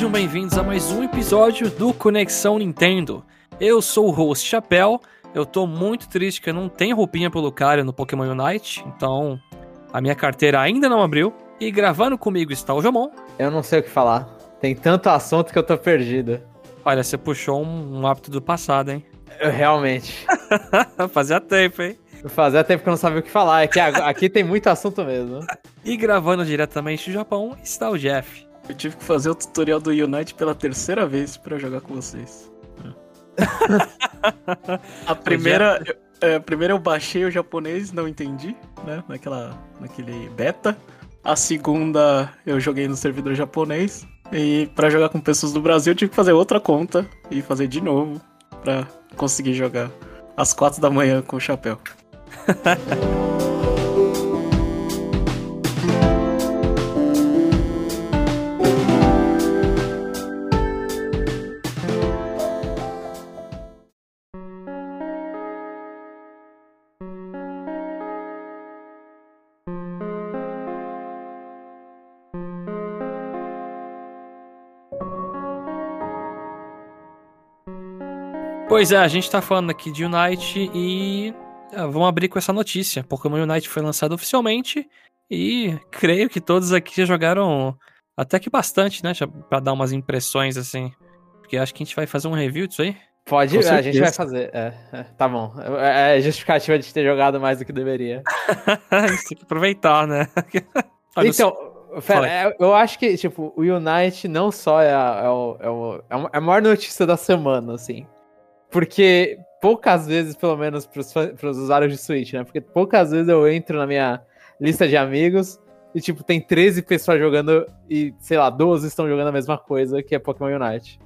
Sejam bem-vindos a mais um episódio do Conexão Nintendo. Eu sou o host Chapéu. Eu tô muito triste que eu não tenho roupinha pro Lucario no Pokémon Unite, então a minha carteira ainda não abriu. E gravando comigo está o Jomon. Eu não sei o que falar. Tem tanto assunto que eu tô perdido. Olha, você puxou um, um hábito do passado, hein? Eu, realmente. Fazia tempo, hein? Fazia tempo que eu não sabia o que falar. É que aqui tem muito assunto mesmo. E gravando diretamente do Japão está o Jeff. Eu tive que fazer o tutorial do Unite pela terceira vez para jogar com vocês. a primeira, é, a primeira eu baixei o japonês, não entendi, né? Naquela, naquele beta. A segunda eu joguei no servidor japonês. E para jogar com pessoas do Brasil eu tive que fazer outra conta e fazer de novo para conseguir jogar às quatro da manhã com o chapéu. Pois é, a gente tá falando aqui de Unite e ah, vamos abrir com essa notícia. Pokémon Unite foi lançado oficialmente e creio que todos aqui já jogaram até que bastante, né? Pra dar umas impressões assim. Porque acho que a gente vai fazer um review disso aí. Pode, a gente vai fazer. É, é, tá bom. É, é justificativa de ter jogado mais do que deveria. a gente tem que aproveitar, né? então, Fera, é, eu acho que, tipo, o Unite não só é a, é, o, é, o, é a maior notícia da semana, assim. Porque poucas vezes, pelo menos para os usuários de Switch, né? Porque poucas vezes eu entro na minha lista de amigos e, tipo, tem 13 pessoas jogando e, sei lá, 12 estão jogando a mesma coisa, que é Pokémon Unite.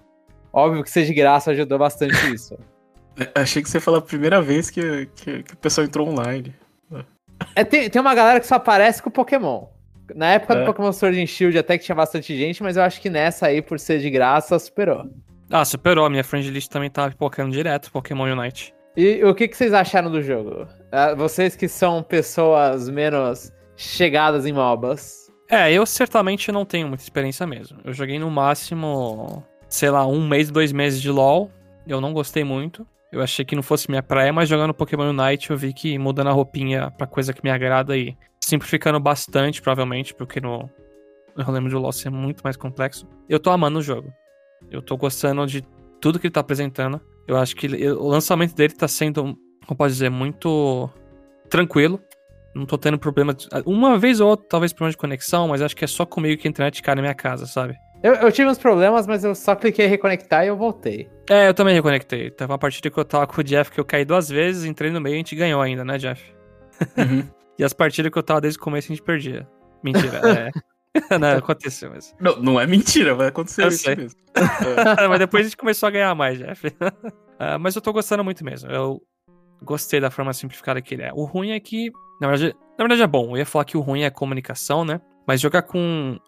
Óbvio que ser de graça ajudou bastante isso. Achei que você falou a primeira vez que, que, que o pessoal entrou online. É, tem, tem uma galera que só aparece com Pokémon. Na época é. do Pokémon Sword and Shield até que tinha bastante gente, mas eu acho que nessa aí, por ser de graça, superou. Ah, superou. Minha friend list também tava pipocando direto Pokémon Unite. E o que, que vocês acharam do jogo? Uh, vocês que são pessoas menos chegadas em MOBAs. É, eu certamente não tenho muita experiência mesmo. Eu joguei no máximo, sei lá, um mês, dois meses de LoL. Eu não gostei muito. Eu achei que não fosse minha praia, mas jogando Pokémon Unite eu vi que mudando a roupinha pra coisa que me agrada e simplificando bastante, provavelmente, porque no, eu lembro de LoL ser muito mais complexo. Eu tô amando o jogo. Eu tô gostando de tudo que ele tá apresentando. Eu acho que ele, o lançamento dele tá sendo, como pode dizer, muito tranquilo. Não tô tendo problema. Uma vez ou outra, talvez problema de conexão, mas acho que é só comigo que a internet cai na minha casa, sabe? Eu, eu, tive uns problemas, mas eu só cliquei em reconectar e eu voltei. É, eu também reconectei. Tava uma partida que eu tava com o Jeff que eu caí duas vezes, entrei no meio e a gente ganhou ainda, né, Jeff? Uhum. e as partidas que eu tava desde o começo a gente perdia. Mentira, é. não, aconteceu mesmo. Não, não é mentira, vai acontecer isso sei. mesmo. mas depois a gente começou a ganhar mais, Jeff. uh, mas eu tô gostando muito mesmo. Eu gostei da forma simplificada que ele é. O ruim é que, na verdade, na verdade é bom. Eu ia falar que o ruim é a comunicação, né? Mas jogar com,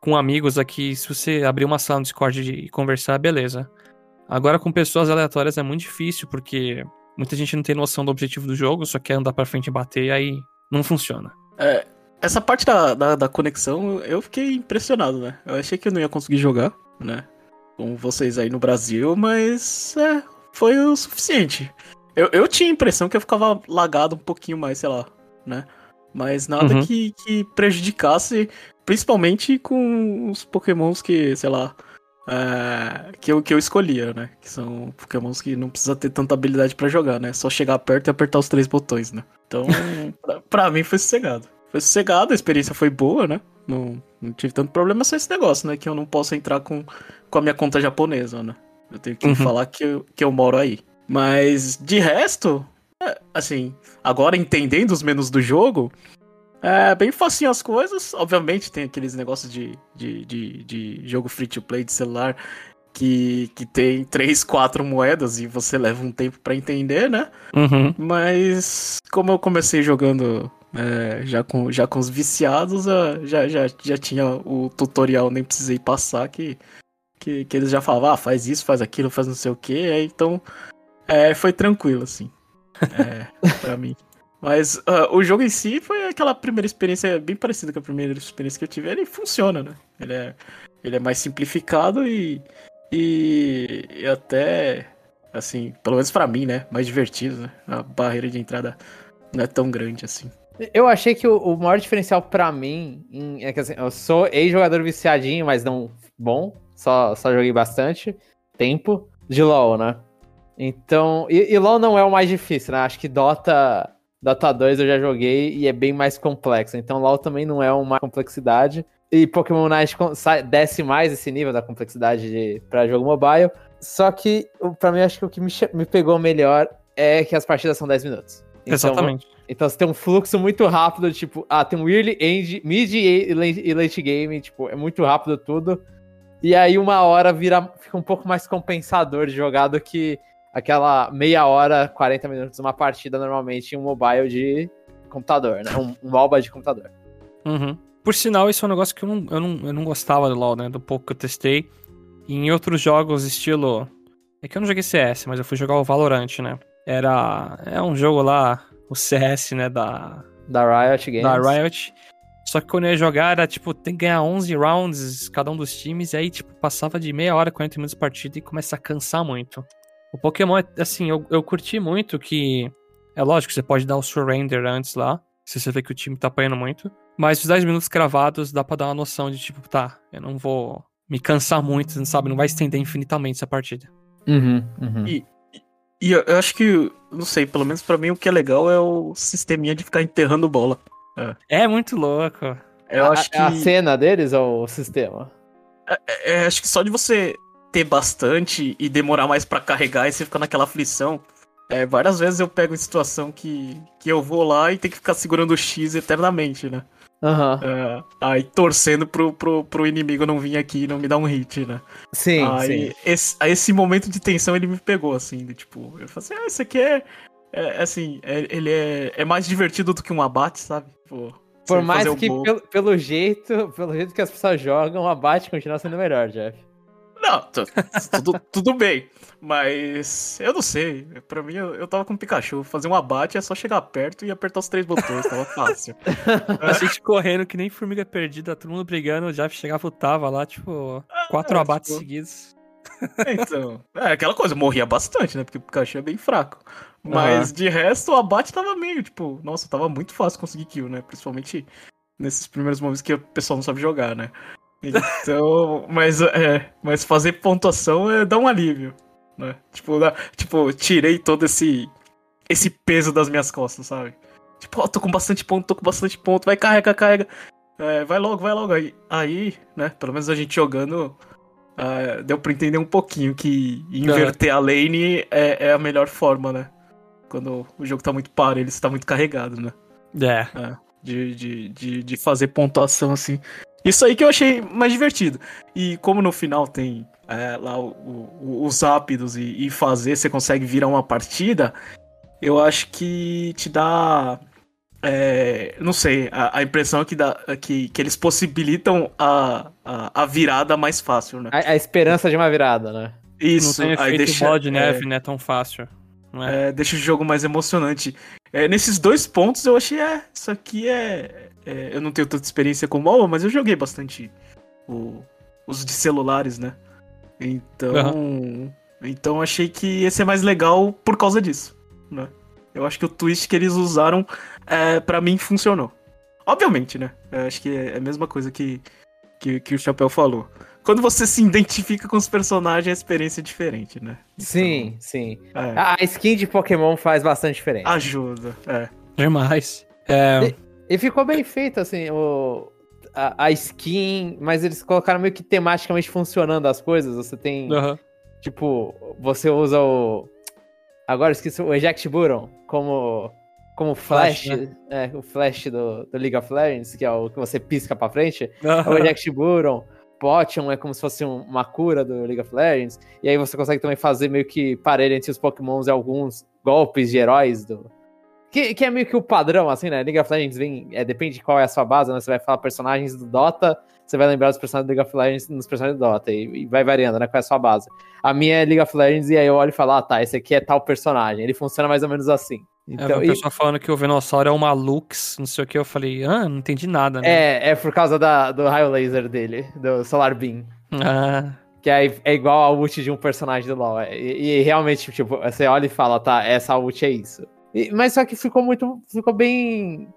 com amigos aqui, se você abrir uma sala no Discord e conversar, beleza. Agora com pessoas aleatórias é muito difícil, porque muita gente não tem noção do objetivo do jogo, só quer andar pra frente e bater, e aí não funciona. É, essa parte da, da, da, conexão, eu fiquei impressionado, né? Eu achei que eu não ia conseguir jogar, né? Com vocês aí no Brasil, mas é, foi o suficiente. Eu, eu tinha a impressão que eu ficava lagado um pouquinho mais, sei lá, né? Mas nada uhum. que, que prejudicasse, principalmente com os pokémons que, sei lá, é, que, eu, que eu escolhia, né? Que são pokémons que não precisa ter tanta habilidade para jogar, né? Só chegar perto e apertar os três botões, né? Então, pra, pra mim foi sossegado foi sossegado, a experiência foi boa, né? Não, não tive tanto problema só esse negócio, né? Que eu não posso entrar com, com a minha conta japonesa, né? Eu tenho que uhum. falar que eu, que eu moro aí. Mas de resto, é, assim, agora entendendo os menus do jogo, é bem facinho as coisas. Obviamente tem aqueles negócios de, de, de, de jogo free to play de celular que, que tem três, quatro moedas e você leva um tempo para entender, né? Uhum. Mas como eu comecei jogando é, já, com, já com os viciados, já, já, já tinha o tutorial, nem precisei passar, que, que, que eles já falavam, ah, faz isso, faz aquilo, faz não sei o que, então é, foi tranquilo, assim, é, pra mim. Mas uh, o jogo em si foi aquela primeira experiência bem parecida com a primeira experiência que eu tive. Ele funciona, né? Ele é, Ele é mais simplificado e, e, e até, assim, pelo menos para mim, né? Mais divertido, né? A barreira de entrada não é tão grande assim. Eu achei que o, o maior diferencial para mim em, é que assim, eu sou ex-jogador viciadinho, mas não bom, só, só joguei bastante tempo de LoL, né? Então, e, e LoL não é o mais difícil, né? Acho que Dota, Dota 2 eu já joguei e é bem mais complexo. Então, LoL também não é uma complexidade. E Pokémon Night desce mais esse nível da complexidade para jogo mobile. Só que, para mim, acho que o que me, me pegou melhor é que as partidas são 10 minutos. Então, Exatamente. Então você tem um fluxo muito rápido, tipo, ah, tem um early, end, mid e late game, tipo, é muito rápido tudo. E aí uma hora vira, fica um pouco mais compensador de jogar do que aquela meia hora, 40 minutos uma partida normalmente em um mobile de computador, né? Um, um MOBA de computador. Uhum. Por sinal, isso é um negócio que eu não, eu, não, eu não gostava do LoL, né? Do pouco que eu testei. E em outros jogos, estilo. É que eu não joguei CS, mas eu fui jogar o Valorant, né? Era. É um jogo lá, o CS, né? Da. Da Riot Games. Da Riot. Só que quando eu ia jogar era tipo, tem que ganhar 11 rounds cada um dos times. E aí, tipo, passava de meia hora, 40 minutos de partida e começa a cansar muito. O Pokémon, assim, eu, eu curti muito que. É lógico, você pode dar o surrender antes lá, se você vê que o time tá apanhando muito. Mas os 10 minutos cravados dá pra dar uma noção de tipo, tá, eu não vou me cansar muito, sabe? Não vai estender infinitamente essa partida. Uhum, uhum. E, e eu acho que, não sei, pelo menos para mim o que é legal é o sisteminha de ficar enterrando bola. É, é muito louco. Eu a, acho que... a cena deles ou o sistema? É, é, é, acho que só de você ter bastante e demorar mais para carregar e você fica naquela aflição. É, várias vezes eu pego em situação que, que eu vou lá e tem que ficar segurando o X eternamente, né? Uhum. É, aí torcendo pro, pro, pro inimigo não vir aqui e não me dar um hit, né? Sim, aí, sim. Esse, aí esse momento de tensão ele me pegou, assim, de, tipo, eu falei assim, ah, isso aqui é, é assim, é, ele é, é mais divertido do que um abate, sabe? Tipo, Por mais que pelo, pelo, jeito, pelo jeito que as pessoas jogam, o abate continua sendo melhor, Jeff. Não, tudo, tudo bem. Mas eu não sei. Pra mim, eu, eu tava com o Pikachu. Fazer um abate é só chegar perto e apertar os três botões. Tava fácil. a gente correndo que nem formiga perdida, todo mundo brigando. Já chegava, tava lá, tipo, quatro é, abates tipo... seguidos. Então, é aquela coisa, morria bastante, né? Porque o Pikachu é bem fraco. Mas de resto, o abate tava meio, tipo, nossa, tava muito fácil conseguir kill, né? Principalmente nesses primeiros momentos que o pessoal não sabe jogar, né? Então, mas, é, mas fazer pontuação é dar um alívio, né? Tipo, dá, tipo, tirei todo esse esse peso das minhas costas, sabe? Tipo, ó, tô com bastante ponto, tô com bastante ponto, vai, carrega, carrega. É, vai logo, vai logo. Aí, aí, né, pelo menos a gente jogando, uh, deu pra entender um pouquinho que inverter a lane é, é, a melhor forma, né? Quando o jogo tá muito paro, ele está muito carregado, né? É. é de, de, de, de fazer pontuação assim. Isso aí que eu achei mais divertido. E como no final tem é, lá o, o, os rápidos e, e, fazer, você consegue virar uma partida, eu acho que te dá. É, não sei, a, a, impressão é que, dá, que, que eles possibilitam a, a, a virada mais fácil, né? A, a, esperança de uma virada, né? Isso, não tem aí deixa, bola de neve, é, né? Tão fácil. É? é? deixa o jogo mais emocionante. É, nesses dois pontos eu achei, é, isso aqui é, é, eu não tenho tanta experiência com MOBA, mas eu joguei bastante o, os de celulares, né? Então. Uhum. Então achei que ia ser mais legal por causa disso, né? Eu acho que o twist que eles usaram, é, para mim, funcionou. Obviamente, né? Eu acho que é a mesma coisa que, que, que o Chapéu falou. Quando você se identifica com os personagens, a experiência é diferente, né? Então, sim, sim. É. A skin de Pokémon faz bastante diferença. Ajuda, é. Demais. É... E ficou bem feito, assim, o, a, a, skin, mas eles colocaram meio que tematicamente funcionando as coisas. Você tem. Uhum. Tipo, você usa o. Agora esqueci o Eject Buron como. Como flash, flash né? é, o flash do, do, League of Legends, que é o que você pisca pra frente. Uhum. O Eject Buron. Potion é como se fosse um, uma cura do League of Legends. E aí você consegue também fazer meio que parelho entre os Pokémons e alguns golpes de heróis do, que, que é meio que o padrão, assim, né? League of Legends vem. É, depende de qual é a sua base, né? Você vai falar personagens do Dota, você vai lembrar dos personagens do League of Legends nos personagens do Dota. E, e, vai variando, né? Qual é a sua base. A minha é League of Legends, e aí eu olho e falo, ah, tá, esse aqui é tal personagem. Ele funciona mais ou menos assim. Então, é, o pessoal falando que o Venossauro é uma Lux, não sei o que, eu falei, ah, não entendi nada, né? É, é por causa da, do raio laser dele, do Solar Beam. Ah. Que é, é igual a ult de um personagem do LoL. É, e, e, realmente, tipo, você olha e fala, tá, essa ult é isso. Mas só que ficou muito. Ficou bem.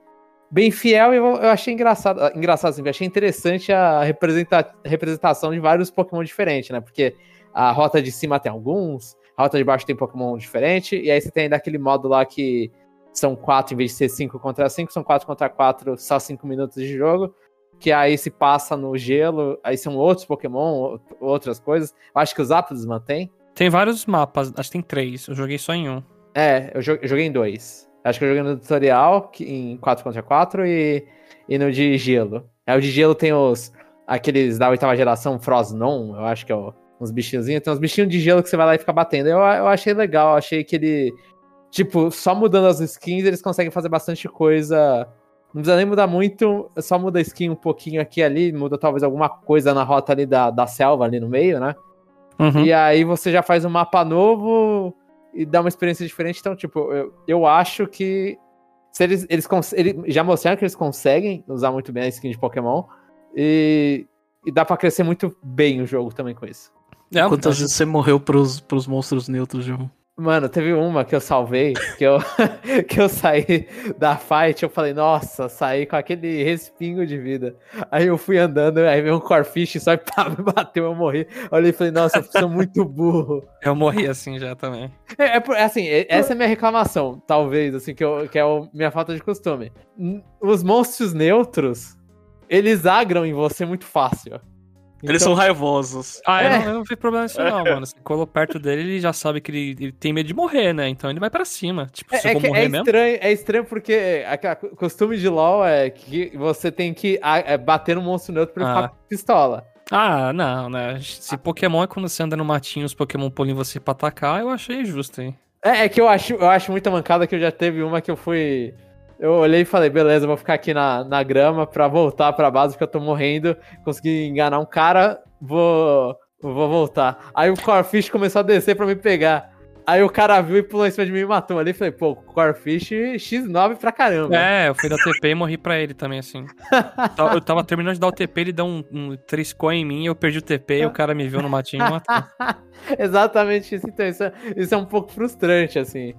Bem fiel e eu, eu achei engraçado. Engraçado, assim, eu achei interessante a representa, representação de vários Pokémon diferentes, né? Porque a rota de cima tem alguns, a rota de baixo tem Pokémon diferente, e aí você tem ainda aquele modo lá que são quatro, em vez de ser cinco contra cinco, são quatro contra quatro, só cinco minutos de jogo que aí se passa no gelo, aí são outros Pokémon, outras coisas. Eu acho que os Zapdos mantém. Tem vários mapas, acho que tem três. Eu joguei só em um. É, eu joguei em dois. Acho que eu joguei no tutorial, em 4 contra 4 e, e no de gelo. É, o de gelo tem os. aqueles da oitava geração, Froznon, eu acho que é o, uns bichinhos. Tem uns bichinhos de gelo que você vai lá e fica batendo. Eu, eu achei legal, achei que ele. Tipo, só mudando as skins, eles conseguem fazer bastante coisa não precisa nem mudar muito, só muda a skin um pouquinho aqui e ali, muda talvez alguma coisa na rota ali da, da selva ali no meio, né? Uhum. E aí você já faz um mapa novo e dá uma experiência diferente. Então, tipo, eu, eu acho que se eles, eles, eles já mostraram que eles conseguem usar muito bem a skin de Pokémon e, e dá para crescer muito bem o jogo também com isso. É, Quantas vezes você morreu pros, pros monstros neutros, João? Mano, teve uma que eu salvei, que eu, que eu saí da fight, eu falei, nossa, saí com aquele respingo de vida. Aí eu fui andando, aí veio um Corfish só pá, me bateu, eu morri. Olhei e falei, nossa, eu sou muito burro. Eu morri assim já também. É, é, é assim, essa é a minha reclamação, talvez, assim, que, eu, que é a minha falta de costume. Os monstros neutros, eles agram em você muito fácil. Eles então... são raivosos. Ah, é. eu, não, eu não vi problema nisso, não, mano. Você colou perto dele, ele já sabe que ele, ele, tem medo de morrer, né? Então ele vai para cima. Tipo, é, se é, eu morrer é mesmo. Estranho, é estranho porque o costume de LOL é que você tem que é, bater no monstro neutro pra ele ah. ficar pistola. Ah, não, né? Se Pokémon é quando você anda no matinho, os Pokémon pulam em você pra atacar, eu achei justo, hein? É, é que eu acho, eu acho muita mancada que eu já teve uma que eu fui eu olhei e falei, beleza, vou ficar aqui na, na grama pra voltar pra base, porque eu tô morrendo. Consegui enganar um cara, vou, vou voltar. Aí o Corfish começou a descer pra me pegar. Aí o cara viu e pulou em cima de mim e matou ali. Falei, pô, Corfish X9 pra caramba. É, eu fui dar TP e morri pra ele também, assim. eu tava terminando de dar o TP, ele deu um, um triscou em mim, eu perdi o TP e o cara me viu no matinho e matou. Exatamente isso. Então, isso é, isso é um pouco frustrante, assim.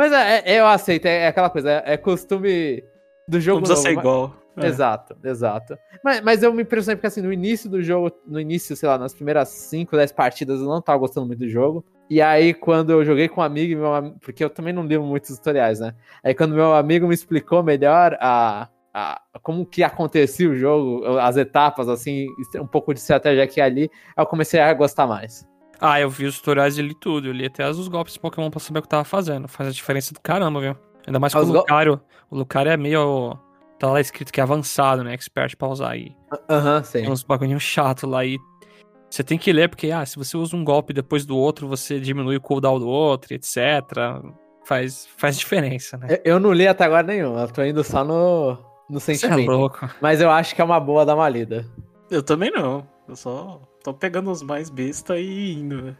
Mas é, é, eu aceito, é, é aquela coisa, é, é, costume do jogo. Não precisa ser igual. É. Exato, exato. Mas, mas eu me impressionei porque assim, no início do jogo, no início, sei lá, nas primeiras 5, 10 partidas, eu não tava gostando muito do jogo. E aí, quando eu joguei com um amigo, meu, porque eu também não li muitos tutoriais, né? Aí quando meu amigo me explicou melhor a, a, como que acontecia o jogo, as etapas, assim, um pouco de estratégia aqui e ali, eu comecei a gostar mais. Ah, eu vi os tutoriais e li tudo. Eu li até os golpes de Pokémon pra saber o que tava fazendo. Faz a diferença do caramba, viu? Ainda mais com o Lucario. O Lucario é meio. Tá lá escrito que é avançado, né? Expert pra usar aí. Aham, uh -huh, sim. Tem uns bagulhinhos chato lá e. Você tem que ler, porque, ah, se você usa um golpe depois do outro, você diminui o cooldown do outro, etc. Faz, faz diferença, né? Eu, eu não li até agora nenhum. Eu tô indo só no, no sentimento. Você é louco. Mas eu acho que é uma boa dar uma lida. Eu também não. Eu só tô pegando os mais besta e indo, né?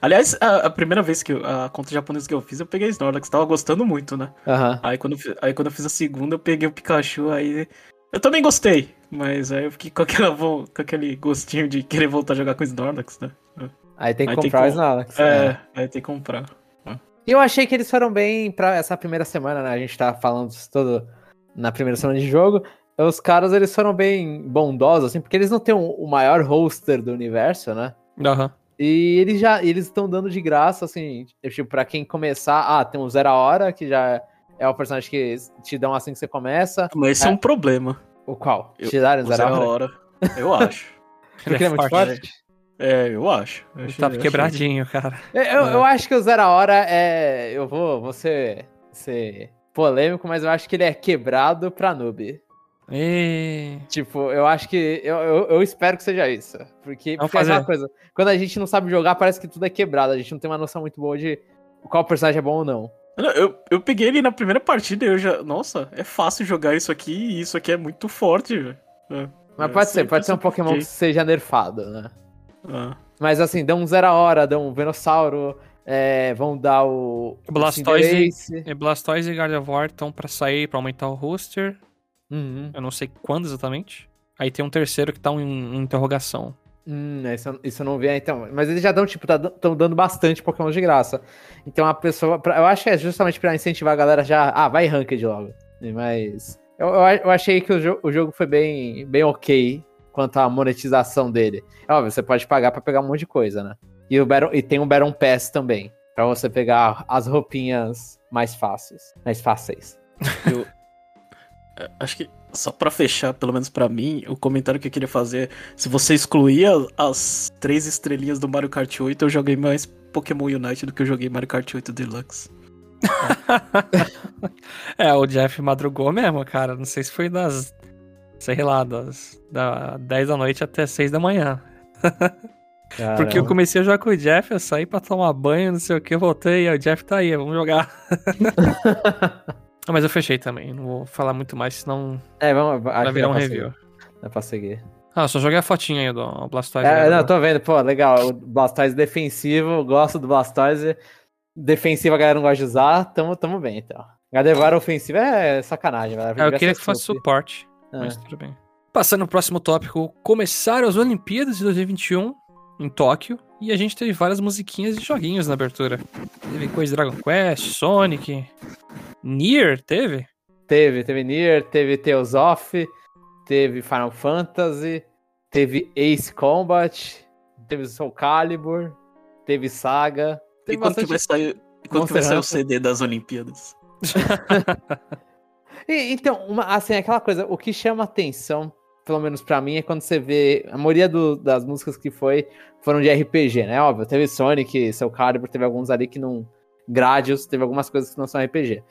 Aliás, a, a, primeira vez que eu, a conta japonesa que eu fiz, eu peguei Snorlax, tava gostando muito, né? Uhum. Aí, quando, aí quando eu fiz a segunda, eu peguei o Pikachu, aí. Eu também gostei, mas aí eu fiquei com, aquela, com aquele gostinho de querer voltar a jogar com Snorlax, né? Aí tem que aí comprar tem o Snorlax. É, né? aí tem que comprar. E eu achei que eles foram bem pra essa primeira semana, né? A gente tá falando isso todo na primeira semana de jogo os caras eles foram bem bondosos, assim, porque eles não têm o maior roster do universo, né? Aham. Uhum. E eles já eles estão dando de graça, assim, tipo, pra quem começar. Ah, tem o Zero a Hora, que já é o personagem que te dão assim que você começa. Mas isso é, é um problema. O qual? Eu, te darem o Zero a Hora? Eu acho. Porque ele é, é muito forte? É, eu acho. Eu ele tá quebradinho, cara. Eu, eu, é. eu, acho que o Zero a Hora é. Eu vou, vou ser, ser polêmico, mas eu acho que ele é quebrado pra noob. E... Tipo, eu acho que. Eu, eu, eu, espero que seja isso. Porque, porque é uma coisa. Quando a gente não sabe jogar, parece que tudo é quebrado. A gente não tem uma noção muito boa de qual personagem é bom ou não. Eu, eu peguei ele na primeira partida e eu já. Nossa, é fácil jogar isso aqui e isso aqui é muito forte, velho. É, Mas pode ser, pode ser um Pokémon que seja nerfado, né? Ah. Mas assim, dão um zero a hora, dão um Venossauro. É, vão dar o. Blastoise, o e, Blastoise e Gardevoir estão pra sair, pra aumentar o roster. Uhum. Eu não sei quando exatamente. Aí tem um terceiro que tá em, em interrogação. Hum, isso, isso eu não vi, então. Mas eles já dão, tipo, estão tá, dando bastante Pokémon de graça. Então a pessoa. Pra, eu acho que é justamente pra incentivar a galera já. Ah, vai ranked logo. Mas. Eu, eu, eu achei que o, jo o jogo foi bem, bem ok quanto à monetização dele. É óbvio, você pode pagar para pegar um monte de coisa, né? E, o Baron, e tem um Baron Pass também. para você pegar as roupinhas mais fáceis. Mais fáceis. Eu, acho que só para fechar, pelo menos para mim, o comentário que eu queria fazer, se você excluía as três estrelinhas do Mario Kart 8, eu joguei mais Pokémon Unite do que eu joguei Mario Kart 8 Deluxe. é, o Jeff madrugou mesmo, cara. Não sei se foi das, sei lá, das da 10 da noite até 6 da manhã. Porque eu comecei a jogar com o Jeff, eu saí pra tomar banho, não sei o que, voltei, e o Jeff tá aí, vamos jogar. Mas eu fechei também, não vou falar muito mais, senão é, vamos, vai virar um review. Dá pra seguir. Ah, só joguei a fotinha aí do Blastoise. É, não, tô vendo, pô, legal. O Blastoise defensivo, gosto do Blastoise. Defensivo a galera não gosta de usar, tamo, tamo bem, então. Gardevoir ofensivo é sacanagem, velho. É, eu queria que fosse suporte, é. mas tudo bem. Passando no próximo tópico, começaram as Olimpíadas de 2021 em Tóquio e a gente teve várias musiquinhas e joguinhos na abertura. Teve coisa Dragon Quest, Sonic, Nier, teve? Teve, teve Nier, teve Tales of, teve Final Fantasy, teve Ace Combat, teve Soul Calibur, teve Saga. Teve e quando bastante... que vai sair, quando que vai sair o CD das Olimpíadas? e, então, uma, assim, aquela coisa, o que chama atenção, pelo menos para mim, é quando você vê a maioria do, das músicas que foi foram de RPG, né? Óbvio, teve Sonic, Soul Calibur, teve alguns ali que não. Gradius, teve algumas coisas que não são RPG.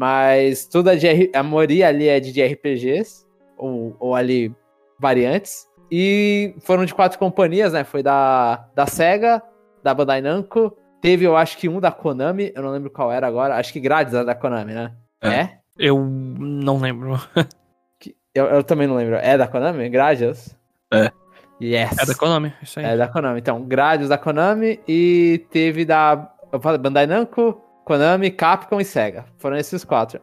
Mas tudo é de a maioria ali é de RPGs, ou, ou ali variantes. E foram de quatro companhias, né? Foi da, da SEGA, da Bandai Namco. Teve, eu acho que um da Konami, eu não lembro qual era agora. Acho que Grades era da Konami, né? É? é? Eu não lembro. eu, eu também não lembro. É da Konami? Gradius? É. Yes. É da Konami, isso aí. É da Konami. Então, Gradius da Konami e teve da eu falei, Bandai Namco, Konami, Capcom e Sega. Foram esses quatro.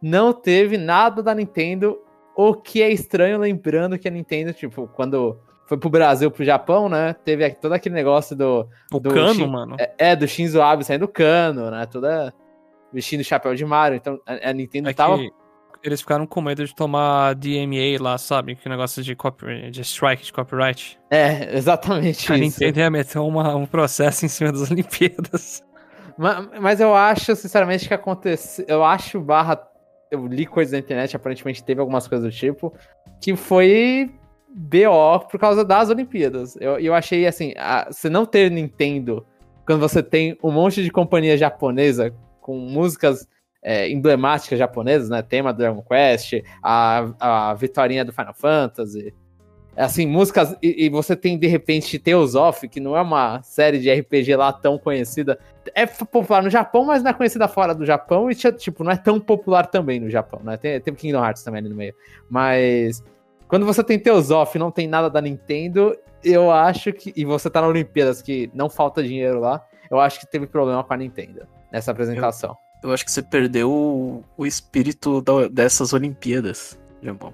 Não teve nada da Nintendo, o que é estranho, lembrando que a Nintendo, tipo, quando foi pro Brasil, pro Japão, né? Teve todo aquele negócio do. O do cano, Shin, mano. É, é, do Shinzo Abe saindo do cano, né? Toda. Vestindo o chapéu de Mario. Então a, a Nintendo é tava. Eles ficaram com medo de tomar DMA lá, sabe? Que negócio de, copy, de strike de copyright. É, exatamente a isso. A Nintendo ia meter uma, um processo em cima das Olimpíadas. Mas, mas eu acho, sinceramente, que aconteceu. Eu acho barra. Eu li coisas na internet, aparentemente teve algumas coisas do tipo, que foi BO por causa das Olimpíadas. Eu, eu achei assim, a, você não ter Nintendo quando você tem um monte de companhia japonesa com músicas é, emblemáticas japonesas, né? Tema do Dragon Quest, a, a Vitorinha do Final Fantasy, assim, músicas, e, e, você tem de repente Tales of, que não é uma série de RPG lá tão conhecida. É popular no Japão, mas não é conhecida fora do Japão, e tipo, não é tão popular também no Japão, né? Tem, tem Kingdom Hearts também ali no meio. Mas quando você tem Tales of não tem nada da Nintendo, eu acho que. E você tá na Olimpíadas, que não falta dinheiro lá, eu acho que teve problema com a Nintendo nessa apresentação. Eu, eu acho que você perdeu o, o espírito da, dessas Olimpíadas, Jambão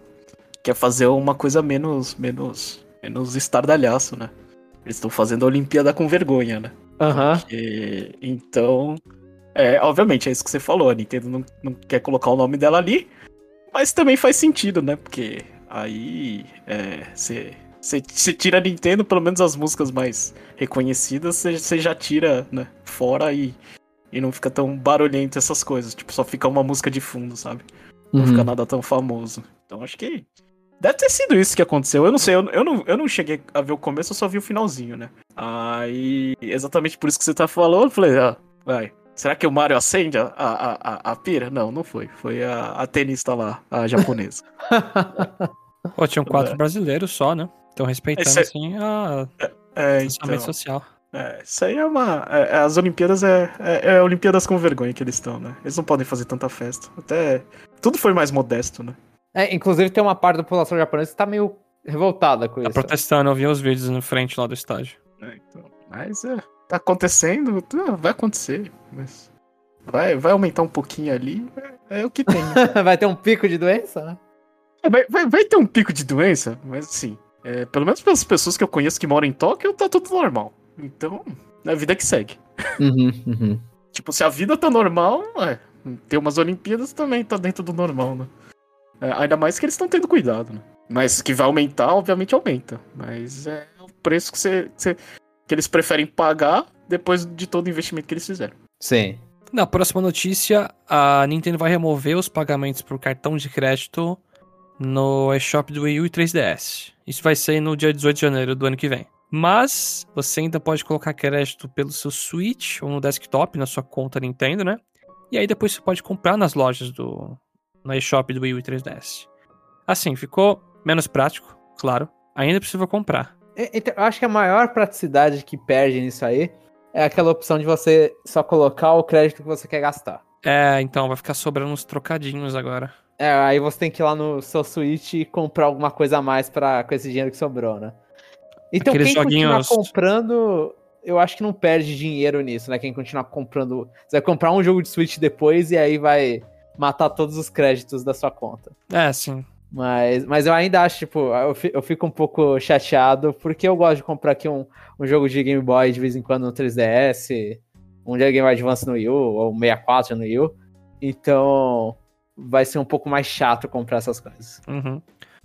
quer fazer uma coisa menos, menos, menos estardalhaço, né? Eles estão fazendo a Olimpíada com vergonha, né? Aham. Uhum. Então, é, obviamente, é isso que você falou. A Nintendo não, não quer colocar o nome dela ali, mas também faz sentido, né? Porque aí você é, tira a Nintendo, pelo menos as músicas mais reconhecidas, você já tira né, fora e, e não fica tão barulhento essas coisas. Tipo, só fica uma música de fundo, sabe? Não uhum. fica nada tão famoso. Então acho que Deve ter sido isso que aconteceu. Eu não sei, eu, eu, não, eu não cheguei a ver o começo, eu só vi o finalzinho, né? Aí, exatamente por isso que você tá falando, eu falei, ah, vai. Será que o Mario acende a, a, a, a pira? Não, não foi. Foi a, a tenista lá, a japonesa. Pô, tinham quatro é. brasileiros só, né? Estão respeitando, é, assim, a é, é, então, social. É, isso aí é uma. É, é, as Olimpíadas é, é, é Olimpíadas com vergonha que eles estão, né? Eles não podem fazer tanta festa. Até. Tudo foi mais modesto, né? É, inclusive tem uma parte da população japonesa que tá meio revoltada com tá isso. Tá protestando, eu vi os vídeos na frente lá do estádio. É, então, mas é, tá acontecendo, tá, vai acontecer, mas vai, vai aumentar um pouquinho ali, é, é o que tem. vai ter um pico de doença, né? É, vai, vai, vai, ter um pico de doença, mas assim, É, pelo menos pelas pessoas que eu conheço que moram em Tóquio, tá tudo normal. Então, é a vida que segue. Uhum, uhum. Tipo, se a vida tá normal, é, ter umas Olimpíadas também tá dentro do normal, né? É, ainda mais que eles estão tendo cuidado, né? Mas que vai aumentar, obviamente aumenta. Mas é o preço que, você, que, você, que eles preferem pagar depois de todo o investimento que eles fizeram. Sim. Na próxima notícia, a Nintendo vai remover os pagamentos por cartão de crédito no eShop do Wii U e 3DS. Isso vai ser no dia 18 de janeiro do ano que vem. Mas você ainda pode colocar crédito pelo seu Switch ou no desktop, na sua conta Nintendo, né? E aí depois você pode comprar nas lojas do no eShop do Wii U e 3DS. Assim, ficou menos prático, claro. Ainda precisa comprar. Então, eu acho que a maior praticidade que perde nisso aí é aquela opção de você só colocar o crédito que você quer gastar. É, então vai ficar sobrando uns trocadinhos agora. É, aí você tem que ir lá no seu Switch e comprar alguma coisa a mais pra, com esse dinheiro que sobrou, né? Então Aqueles quem joguinhos... continuar comprando, eu acho que não perde dinheiro nisso, né? Quem continuar comprando. Você vai comprar um jogo de Switch depois e aí vai matar todos os créditos da sua conta. É, sim. Mas, mas eu ainda acho, tipo, eu fico um pouco chateado, porque eu gosto de comprar aqui um, um jogo de Game Boy de vez em quando no 3DS, um Game Boy Advance no Wii U, ou 64 no Wii U. Então, vai ser um pouco mais chato comprar essas coisas. Uhum.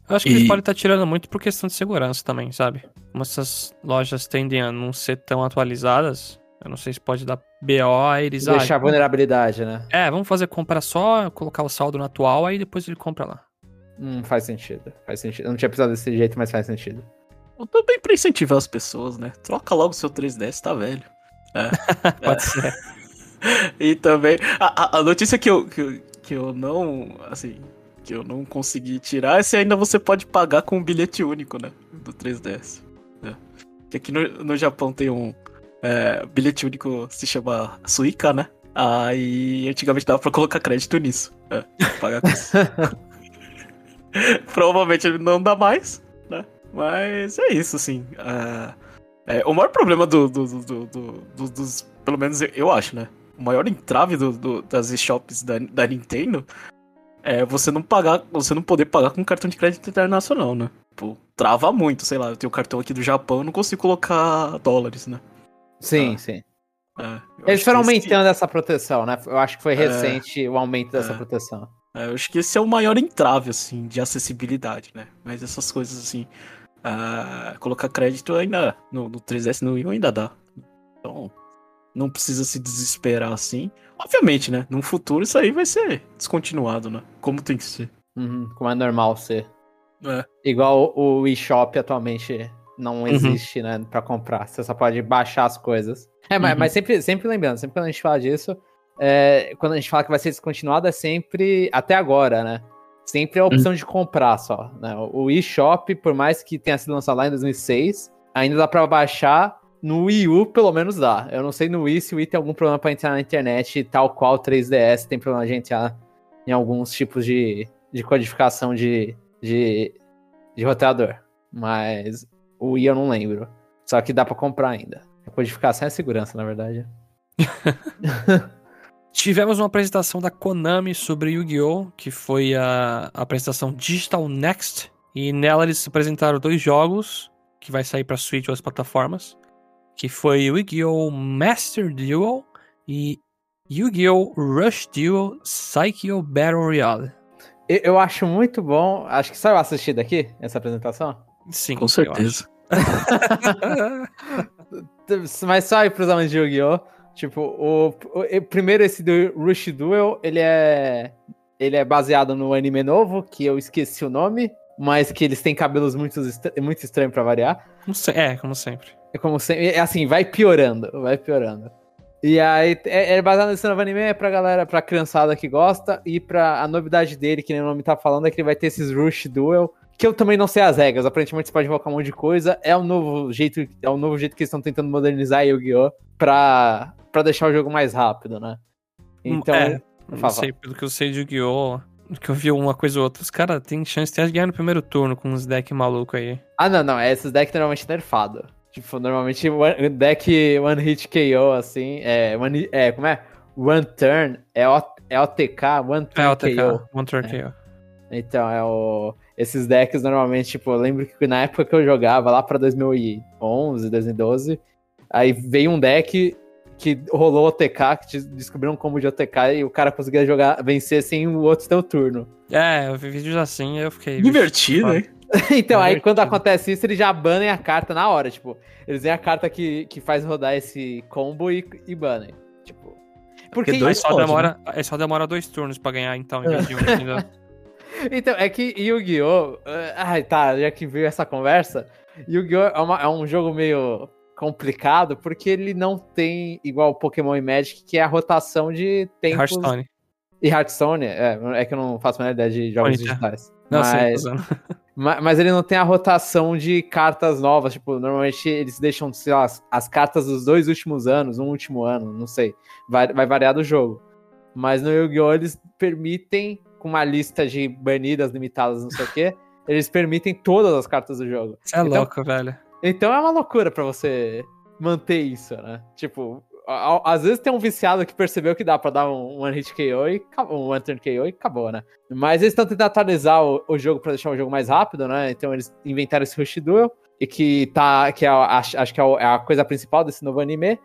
Eu acho que e... eles podem estar tirando muito por questão de segurança também, sabe? Como essas lojas tendem a não ser tão atualizadas, eu não sei se pode dar BO, aí eles... Deixar ah, vulnerabilidade, né? É, vamos fazer compra só, colocar o saldo no atual, aí depois ele compra lá. Hum, faz sentido, faz sentido. Eu não tinha pensado desse jeito, mas faz sentido. Eu também pra incentivar as pessoas, né? Troca logo o seu 3DS, tá velho. É. pode é. ser. e também, a, a notícia que eu, que, que eu não, assim, que eu não consegui tirar é se ainda você pode pagar com um bilhete único, né? Do 3DS. Né? Que aqui no, no Japão tem um é, bilhete único, se chama Suica, né? Aí antigamente dava pra colocar crédito nisso. É, pagar com isso. Provavelmente ele não dá mais, né? Mas é isso, assim. Uh, é, o maior problema do, do, do, do, dos. Pelo menos eu acho, né? O maior entrave das shops da, da Nintendo é você não pagar, você não poder pagar com cartão de crédito internacional, né? Tipo, trava muito, sei lá, eu tenho o cartão aqui do Japão, não consigo colocar dólares, né? Sim, ah. sim. É, Eles foram aumentando esse... essa proteção, né? Eu acho que foi é. recente é, o aumento dessa é. proteção. É, eu acho que esse é o maior entrave, assim, de acessibilidade, né? Mas essas coisas, assim, uh, colocar crédito ainda no, no 3S no Wii ainda dá. Então, não precisa se desesperar assim. Obviamente, né? No futuro isso aí vai ser descontinuado, né? Como tem que ser. Uhum, como é normal ser. É. Igual o eShop atualmente não uhum. existe, uhum. né? Pra comprar. Você só pode baixar as coisas. É, mas, uhum. mas sempre, sempre lembrando, sempre quando a gente fala disso, é, quando a gente fala que vai ser descontinuado, é sempre até agora, né? Sempre a opção uhum. de comprar só. Né? O eShop, por mais que tenha sido lançado lá em 2006, ainda dá pra baixar no Wii U, pelo menos dá. Eu não sei no Wii se o Wii tem algum problema para entrar na internet, tal qual o 3DS tem problema de entrar em alguns tipos de, de codificação de, de, de roteador. Mas o Wii eu não lembro. Só que dá para comprar ainda. A codificação é segurança, na verdade. Tivemos uma apresentação da Konami sobre Yu-Gi-Oh!, que foi a, a apresentação Digital Next. E nela eles apresentaram dois jogos que vai sair para Switch ou as plataformas que foi Yu-Gi-Oh! Master Duel e Yu-Gi-Oh! Rush Duel Psycho Battle Royale. Eu acho muito bom. Acho que só eu assisti daqui essa apresentação. Sim, com certeza. Mas só aí pros amantes de Yu-Gi-Oh! Tipo, o, o, primeiro esse do Rush Duel, ele é ele é baseado no anime novo, que eu esqueci o nome, mas que eles têm cabelos muito, muito estranhos para variar. É, como sempre. É como sempre. É assim, vai piorando, vai piorando. E aí, é, é baseado nesse novo anime, é pra galera, pra criançada que gosta, e pra a novidade dele, que nem o nome tá falando, é que ele vai ter esses Rush Duel, que eu também não sei as regras. Aparentemente você pode invocar um monte de coisa. É um novo jeito, é um novo jeito que eles estão tentando modernizar Yu-Gi-Oh! Pra, pra deixar o jogo mais rápido, né? Então. É, não sei, pelo que eu sei de Yu-Gi-Oh! que eu vi uma coisa ou outra, os caras têm chance de ganhar no primeiro turno com uns decks malucos aí. Ah, não, não. Esses decks normalmente nerfado. Tipo, normalmente o deck One Hit KO, assim, é, one, é como é? One Turn, é, o, é OTK, One Turn é OTK, KO. One Turn é. KO. Então, é o... esses decks normalmente, tipo, eu lembro que na época que eu jogava, lá pra 2011, 2012, aí veio um deck que rolou OTK, que descobriram um combo de OTK e o cara conseguia jogar, vencer sem o outro ter o turno. É, eu vi vídeos assim e eu fiquei. Divertido, hein? então, aí quando acontece isso, eles já banem a carta na hora, tipo, eles veem a carta que, que faz rodar esse combo e, e banem. Tipo. Porque, porque dois só, demora, né? só demora dois turnos pra ganhar, então, em vez de um. então, é que Yu-Gi-Oh! Uh, ai, tá, já que veio essa conversa, Yu-Gi-Oh! É, é, um jogo meio complicado porque ele não tem, igual Pokémon e Magic, que é a rotação de tempos. Hearthstone. E Hearthstone, é, é que eu não faço a menor ideia de jogos Bonita. digitais. Não, mas, sei, mas, mas, ele não tem a rotação de cartas novas. Tipo, normalmente eles deixam, sei lá, as, as cartas dos dois últimos anos, um último ano, não sei. Vai, vai variar do jogo. Mas no Yu-Gi-Oh! eles permitem, com uma lista de banidas limitadas, não sei o quê, eles permitem todas as cartas do jogo. É então, louco, velho. Então é uma loucura para você manter isso, né? Tipo, às vezes tem um viciado que percebeu que dá pra dar um one hit KO e um one turn KO e acabou, né? Mas eles estão tentando atualizar o, o jogo para deixar o jogo mais rápido, né? Então eles inventaram esse Rush Duel e que tá que é, acho, acho que é, é a coisa principal desse novo anime.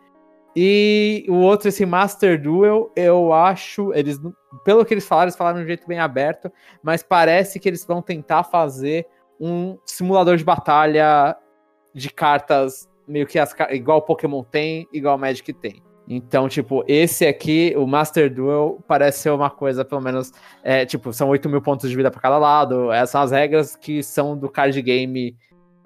E o outro, esse Master Duel, eu acho, eles pelo que eles falaram, eles falaram de um jeito bem aberto, mas parece que eles vão tentar fazer um simulador de batalha de cartas meio que as, igual Pokémon tem, igual Magic tem. Então, tipo, esse aqui, o Master Duel, parece ser uma coisa, pelo menos, é, tipo, são 8 mil pontos de vida para cada lado. Essas são as regras que são do card game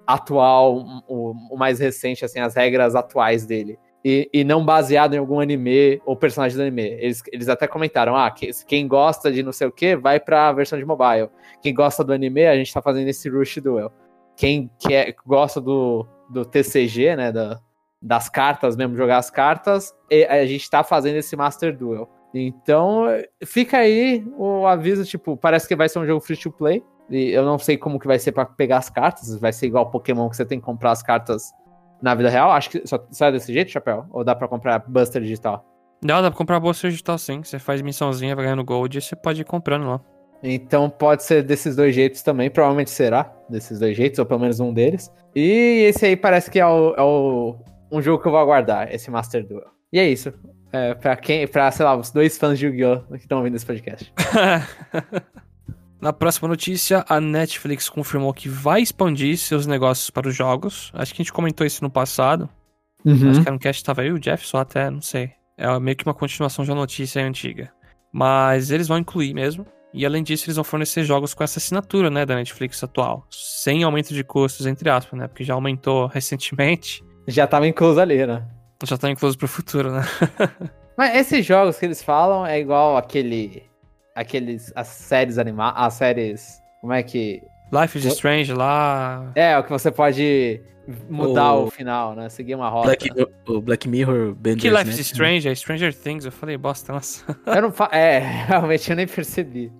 atual, o, o mais recente, assim, as regras atuais dele. E, e, não baseado em algum anime ou personagem do anime. Eles, eles até comentaram: ah, que, quem gosta de não sei o que vai pra versão de mobile. Quem gosta do anime, a gente tá fazendo esse Rush Duel. Quem quer, gosta do, do TCG, né? Da, das cartas mesmo, jogar as cartas, a gente tá fazendo esse Master Duel. Então, fica aí o aviso, tipo, parece que vai ser um jogo free to play. E eu não sei como que vai ser para pegar as cartas. Vai ser igual Pokémon que você tem que comprar as cartas na vida real. Acho que só, só é desse jeito, Chapéu? Ou dá para comprar Buster digital? Não, dá pra comprar Buster digital sim. Você faz missãozinha, vai ganhando gold e você pode ir comprando lá. Então pode ser desses dois jeitos também, provavelmente será desses dois jeitos, ou pelo menos um deles. E esse aí parece que é, o, é o, um jogo que eu vou aguardar, esse Master Duel. E é isso. É, pra quem, pra, sei lá, os dois fãs de Yu-Gi-Oh! que estão ouvindo esse podcast. Na próxima notícia, a Netflix confirmou que vai expandir seus negócios para os jogos. Acho que a gente comentou isso no passado. Uhum. Acho que era um cast tava aí, o Jeff só até, não sei. É meio que uma continuação de uma notícia antiga. Mas eles vão incluir mesmo. E além disso, eles vão fornecer jogos com essa assinatura, né, da Netflix atual. Sem aumento de custos, entre aspas, né? Porque já aumentou recentemente. Já tava incluso ali, né? Já tá incluso pro futuro, né? Mas esses jogos que eles falam é igual aquele. Aqueles. As séries animadas. As séries. Como é que. Life is Strange lá. É, o que você pode mudar o, o final, né? Seguir uma rota. Black, o Black Mirror Benders, Que Life is Strange? É Stranger Things. Eu falei, bosta, nossa. Eu não fa... É, realmente eu nem percebi.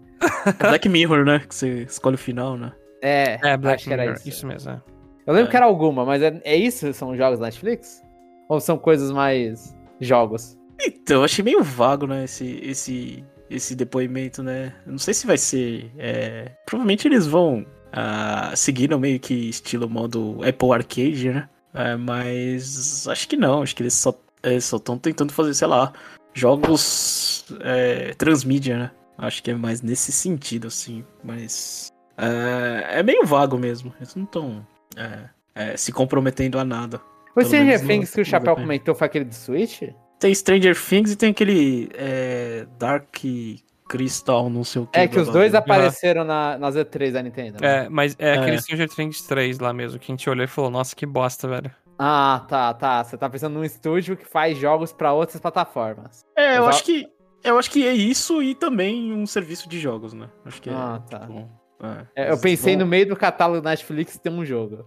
É Black Mirror, né? Que você escolhe o final, né? É, é Black Mirror, isso. isso mesmo, é. Eu lembro é. que era alguma, mas é, é isso? São jogos da Netflix? Ou são coisas mais jogos? Então, achei meio vago, né, esse, esse, esse depoimento, né? não sei se vai ser. É... Provavelmente eles vão uh, seguir no meio que estilo modo Apple Arcade, né? É, mas acho que não, acho que eles só estão tentando fazer, sei lá, jogos é, transmídia, né? Acho que é mais nesse sentido, assim. Mas. É, é meio vago mesmo. Eles não estão é, é, se comprometendo a nada. Stranger Things que o Chapéu comentou foi aquele do Switch? Tem Stranger Things e tem aquele é, Dark Crystal, não sei o que. É que os dois apareceram na, na Z3 da Nintendo. Né? É, mas é, aquele é. Stranger Things 3 lá mesmo, que a gente olhou e falou, nossa, que bosta, velho. Ah, tá, tá. Você tá pensando num estúdio que faz jogos para outras plataformas. É, eu acho que eu acho que é isso e também um serviço de jogos, né? Acho que é. Ah, tá. Tipo, é, é, eu pensei bom. no meio do catálogo da Netflix ter um jogo.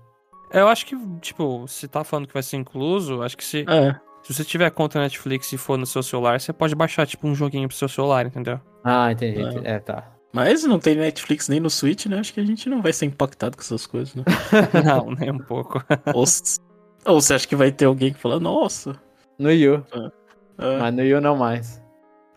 É, eu acho que, tipo, se tá falando que vai ser incluso, acho que se. É. Se você tiver conta Netflix e for no seu celular, você pode baixar, tipo, um joguinho pro seu celular, entendeu? Ah, entendi. É, é tá. Mas não tem Netflix nem no Switch, né? Acho que a gente não vai ser impactado com essas coisas, né? não, nem um pouco. ou, ou, você acha que vai ter alguém que fala, nossa. No Yu. É. Mas no Yu não mais.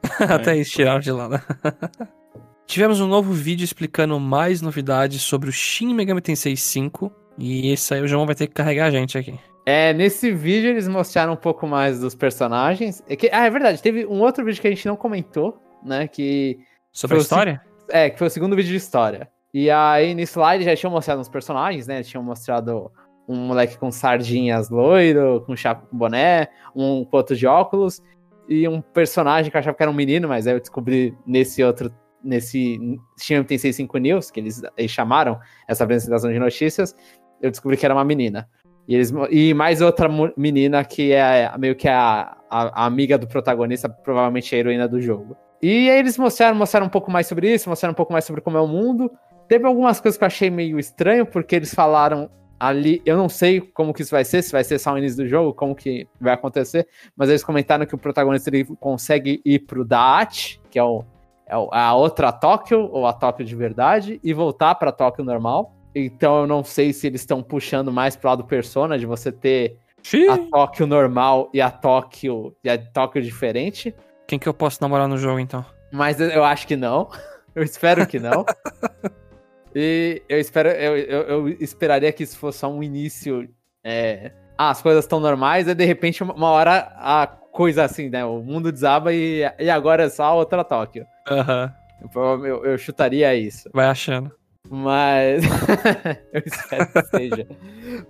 Até isso tiraram de lá, né? Tivemos um novo vídeo explicando mais novidades sobre o Shin Megami Tensei 5. E esse aí o João vai ter que carregar a gente aqui. É, nesse vídeo eles mostraram um pouco mais dos personagens. É que, ah, é verdade, teve um outro vídeo que a gente não comentou, né? Que. Sobre a história? É, que foi o segundo vídeo de história. E aí, no slide já tinham mostrado uns personagens, né? Tinham mostrado um moleque com sardinhas loiro, com chapa com boné, um outro de óculos, e um personagem que eu achava que era um menino, mas aí eu descobri nesse outro, nesse Shin tem 65 News, que eles, eles chamaram essa apresentação de notícias, eu descobri que era uma menina. E, eles, e mais outra menina que é meio que a, a, a amiga do protagonista, provavelmente a heroína do jogo. E aí eles mostraram, mostraram um pouco mais sobre isso, mostraram um pouco mais sobre como é o mundo. Teve algumas coisas que eu achei meio estranho, porque eles falaram ali, eu não sei como que isso vai ser, se vai ser só o início do jogo, como que vai acontecer, mas eles comentaram que o protagonista ele consegue ir pro Daat, que é, o, é a outra Tóquio, ou a Tóquio de verdade, e voltar pra Tóquio normal. Então eu não sei se eles estão puxando mais pro lado Persona, de você ter Xiii. a Tóquio normal e a Tóquio, e a Tóquio diferente. Quem que eu posso namorar no jogo, então? Mas eu acho que não. Eu espero que não. E eu espero, eu, eu, eu, esperaria que isso fosse só um início. É, ah, as coisas estão normais, e de repente, uma hora a coisa assim, né? O mundo desaba e, e agora é só outra Tóquio. Aham. Uhum. Eu, eu, chutaria isso. Vai achando. Mas. eu espero que seja.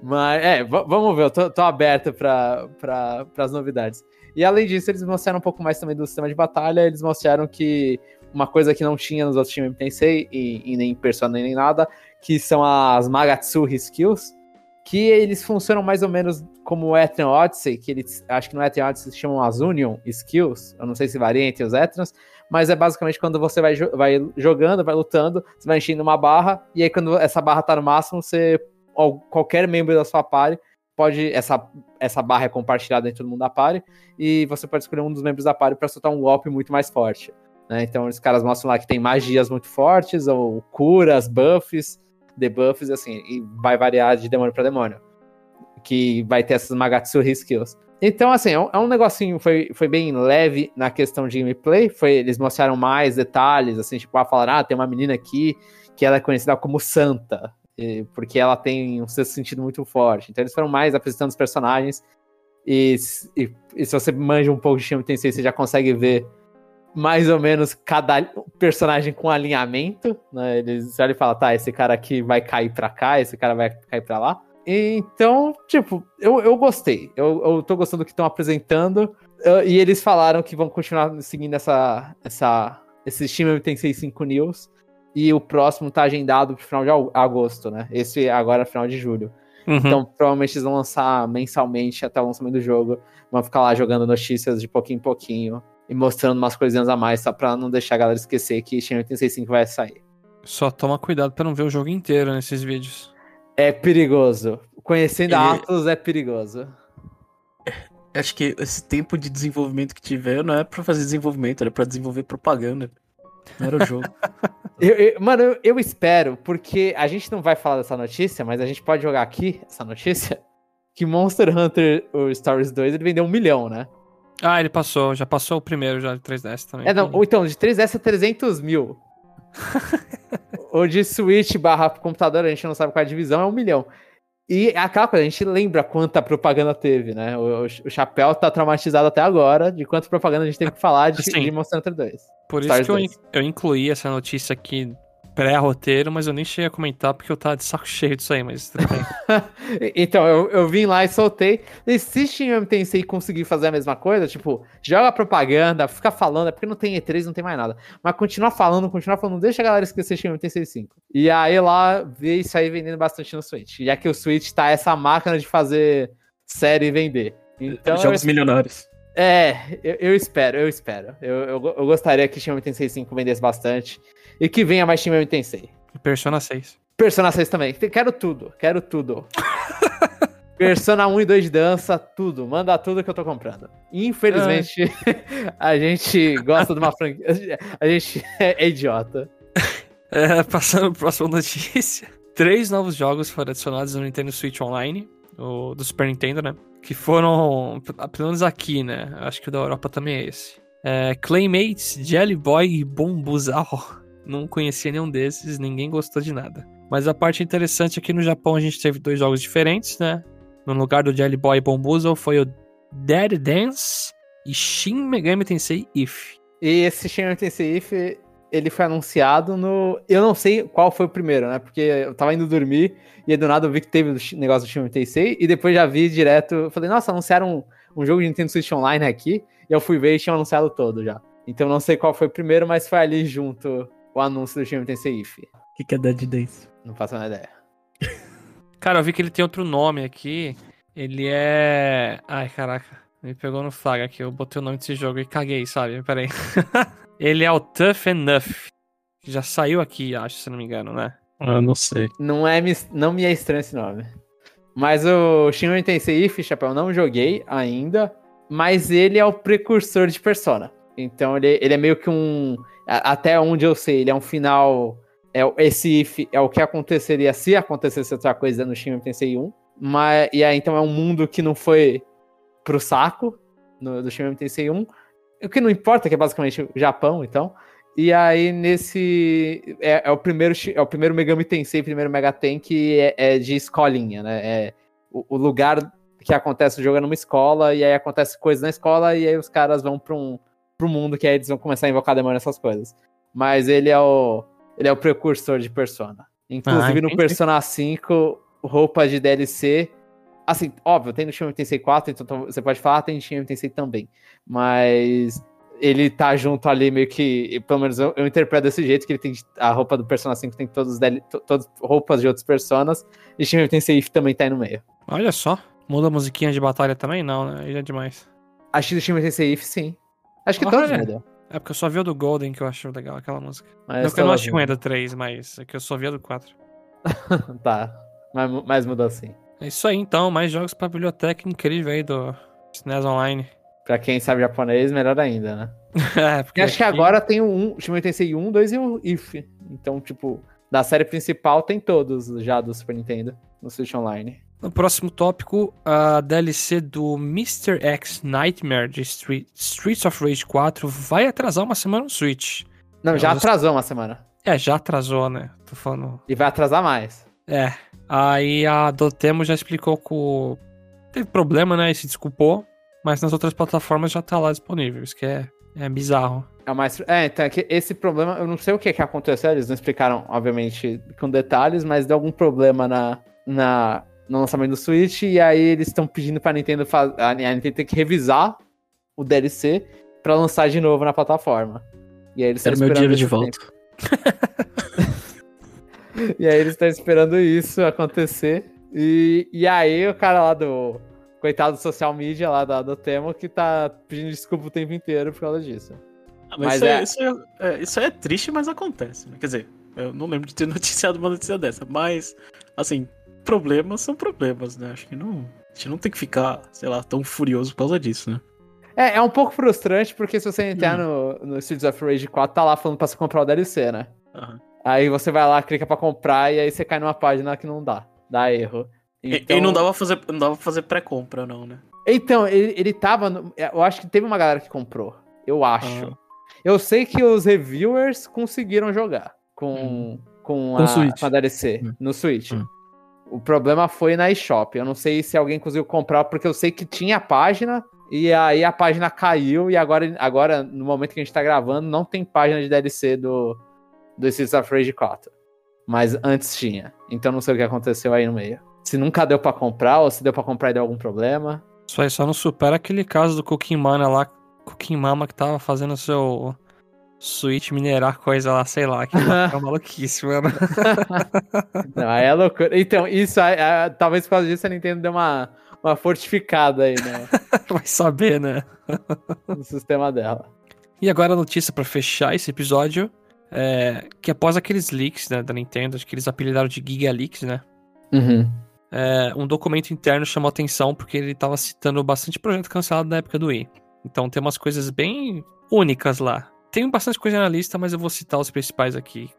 Mas, é, vamos ver, eu tô, tô aberto para pra, as novidades. E além disso, eles mostraram um pouco mais também do sistema de batalha. Eles mostraram que uma coisa que não tinha nos outros times Tensei e, e nem Persona nem nada, que são as Magatsuri Skills, que eles funcionam mais ou menos como o Etrian Odyssey, que eles, acho que no Etrian Odyssey se chamam as Union Skills, eu não sei se varia entre os Etrians, mas é basicamente quando você vai, vai jogando, vai lutando, você vai enchendo uma barra, e aí quando essa barra tá no máximo, você, qualquer membro da sua party, pode, essa, essa barra é compartilhada entre todo mundo da party, e você pode escolher um dos membros da party para soltar um golpe muito mais forte. Né? Então os caras mostram lá que tem magias muito fortes, ou curas, buffs, debuffs, assim, e vai variar de demônio para demônio. Que vai ter essas Magatsuri skills. Então, assim, é um, é um negocinho, foi, foi bem leve na questão de gameplay. Foi, eles mostraram mais detalhes, assim, tipo, ah, falaram, ah, tem uma menina aqui que ela é conhecida como Santa, porque ela tem um sexto sentido muito forte. Então eles foram mais apresentando os personagens. E, e, e se você manja um pouco de Shin Tensei, você já consegue ver mais ou menos cada personagem com alinhamento, né? Eles olham e falam, tá, esse cara aqui vai cair pra cá, esse cara vai cair pra lá. Então, tipo, eu, eu gostei. Eu, eu tô gostando do que estão apresentando. Eu, e eles falaram que vão continuar seguindo essa, essa, esse time tem 65 news. E o próximo tá agendado pro final de agosto, né? Esse agora é final de julho. Uhum. Então, provavelmente eles vão lançar mensalmente até o lançamento do jogo. Vão ficar lá jogando notícias de pouquinho em pouquinho e mostrando umas coisinhas a mais, só pra não deixar a galera esquecer que Shin 865 vai sair. Só toma cuidado pra não ver o jogo inteiro nesses vídeos. É perigoso. Conhecendo a Atlas é perigoso. Acho que esse tempo de desenvolvimento que tiver não é pra fazer desenvolvimento, era pra desenvolver propaganda. Não era o jogo. eu, eu, mano, eu, eu, espero, porque a gente não vai falar dessa notícia, mas a gente pode jogar aqui essa notícia. Que Monster Hunter o Stories 2 ele vendeu um milhão, né? Ah, ele passou, já passou o primeiro já de 3DS também. É, não, ou então, de 3DS é 300 mil. Ou de Switch barra computador, a gente não sabe qual é a divisão, é um milhão. E é aquela coisa, a gente lembra quanta propaganda teve, né? O, o Chapéu tá traumatizado até agora de quanta propaganda a gente teve que falar de, de Monster Hunter 2. Por Stars isso que eu, eu incluí essa notícia aqui pré-roteiro, mas eu nem cheguei a comentar porque eu tava de saco cheio disso aí, mas tudo bem. então, eu, eu vim lá e soltei. E se Shin Tensei conseguir fazer a mesma coisa, tipo, joga propaganda, fica falando, é porque não tem E3, não tem mais nada. Mas continua falando, continua falando, deixa a galera esquecer Shin Tensei 5. E aí lá, vê isso aí vendendo bastante no Switch. Já que o Switch tá essa máquina de fazer série e vender. Então, Jogos eu... milionários. É, eu, eu, espero, eu espero. Eu, eu, eu gostaria que Shin Tensei 5 vendesse bastante. E que venha mais Shin Tensei. Persona 6. Persona 6 também. Quero tudo, quero tudo. Persona 1 e 2 de dança, tudo. Manda tudo que eu tô comprando. Infelizmente, a gente gosta de uma franquia. A gente é idiota. É, passando para a próxima notícia. Três novos jogos foram adicionados no Nintendo Switch Online, o, do Super Nintendo, né? Que foram, pelo menos aqui, né? Acho que o da Europa também é esse. É, Claymates, Jelly Boy e Bombuzal. Não conhecia nenhum desses, ninguém gostou de nada. Mas a parte interessante é que no Japão a gente teve dois jogos diferentes, né? No lugar do Jelly Boy Bombuzo foi o Dead Dance e Shin Megami Tensei If. E esse Shin Megami Tensei If, ele foi anunciado no... Eu não sei qual foi o primeiro, né? Porque eu tava indo dormir e do nada eu vi que teve o negócio do Shin Megami Tensei e depois já vi direto... Falei, nossa, anunciaram um, um jogo de Nintendo Switch Online aqui e eu fui ver e tinham anunciado todo já. Então não sei qual foi o primeiro, mas foi ali junto o anúncio do Shin Tensei If. O que, que é Dead Dance? Não faço a ideia. Cara, eu vi que ele tem outro nome aqui. Ele é. Ai, caraca. Me pegou no flag aqui. Eu botei o nome desse jogo e caguei, sabe? Pera aí. ele é o Tough Enough. Que já saiu aqui, acho, se não me engano, né? Eu não sei. Não, é, não me é estranho esse nome. Mas o Shin Tensei If, Chapéu, não joguei ainda. Mas ele é o precursor de Persona. Então ele, ele é meio que um. Até onde eu sei, ele é um final. É, esse if é o que aconteceria se acontecesse outra coisa no Shin Tensei 1. Mas, e aí, então é um mundo que não foi pro saco no, do Shin Tensei 1. O que não importa, que é basicamente o Japão, então. E aí, nesse. É, é, o, primeiro, é o primeiro Megami Tensei, primeiro Megaten que é, é de escolinha, né? É, o, o, lugar que acontece o jogo é numa escola, e aí acontece coisa na escola, e aí os caras vão pra um pro mundo, que aí eles vão começar a invocar demônio essas coisas. Mas ele é o. Ele é o precursor de Persona. Inclusive ah, no Persona 5, roupas de DLC. Assim, óbvio, tem no Shin Tensei 4, então você pode falar, tem no Shin Tensei também. Mas ele tá junto ali meio que, pelo menos eu, eu, interpreto desse jeito, que ele tem a roupa do Persona 5 tem todos os todas roupas de outras personas, e Shin Tensei também tá aí no meio. Olha só, muda a musiquinha de batalha também? Não, né? Já é demais. Do Shin Tensei sim. Acho que Olha. todos mudam. É porque eu só vi o do Golden que eu acho legal, aquela música. Mas não que eu não achei ainda 3, mas é que eu só vi a do 4. tá. Mas, mas mudou assim. É isso aí então, mais jogos pra biblioteca incrível aí do SNES Online. Pra quem sabe japonês, melhor ainda, né? é, porque acho aqui... que agora tem o 1, Shimei Tensei 1, 2 e o If. Então, tipo, da série principal tem todos já do Super Nintendo no Switch Online. No próximo tópico, a DLC do Mr. X Nightmare de Street, Streets of Rage 4 vai atrasar uma semana no Switch. Não, já atrasou uma semana. É, já atrasou, né? Tô falando. E vai atrasar mais. É. Aí a Dotemo já explicou que teve problema, né? E se desculpou. Mas nas outras plataformas já tá lá disponível. Isso que é, é bizarro. É, mais... é, então é que esse problema, eu não sei o que, que aconteceu, eles não explicaram, obviamente, com detalhes, mas deu algum problema na, na no lançamento do Switch, e aí eles estão pedindo pra Nintendo fazer. A Nintendo tem que revisar o DLC pra lançar de novo na plataforma. E aí eles Era meu dinheiro de volta. e aí eles estão esperando isso acontecer. E, e aí o cara lá do. Coitado do social media lá do, do Temo que tá pedindo desculpa o tempo inteiro por causa disso. Ah, mas, mas isso, é... Isso, é, é, isso é triste, mas acontece. Né? Quer dizer, eu não lembro de ter noticiado uma notícia dessa, mas, assim, problemas são problemas, né? Acho que não. A gente não tem que ficar, sei lá, tão furioso por causa disso, né? É, é um pouco frustrante, porque se você entrar hum. no, no Streets of Rage 4, tá lá falando pra você comprar o DLC, né? Uhum. Aí você vai lá, clica pra comprar, e aí você cai numa página que não dá. Dá erro. Então... E, não dava pra fazer, não dava pra fazer pré-compra, não, né? Então, ele, ele tava. No... eu acho que teve uma galera que comprou. Eu acho. Uhum. Eu sei que os reviewers conseguiram jogar com, hum. com, a, com a DLC hum. no Switch. Hum. O problema foi na eShop. Eu não sei se alguém conseguiu comprar, porque eu sei que tinha a página, e aí a página caiu, e agora, agora no momento que a gente tá gravando, não tem página de DLC do, do Streets of Rage 4. Mas antes tinha. Então não sei o que aconteceu aí no meio. Se nunca deu para comprar, ou se deu para comprar e deu algum problema. Isso aí só não supera aquele caso do Cooking Mana lá, Cooking Mama que tava fazendo seu Switch minerar coisa lá, sei lá, que é maluquice, mano. Não, aí é loucura. Então, isso, é, talvez por causa disso a Nintendo deu uma, uma fortificada aí, né? Vai saber, né? no sistema dela. E agora a notícia para fechar esse episódio é que após aqueles leaks né, da Nintendo, acho que eles apelidaram de Giga Leaks, né? Uhum. É, um documento interno chamou atenção porque ele estava citando bastante projeto cancelado da época do Wii. Então tem umas coisas bem únicas lá. Tem bastante coisa na lista, mas eu vou citar os principais aqui.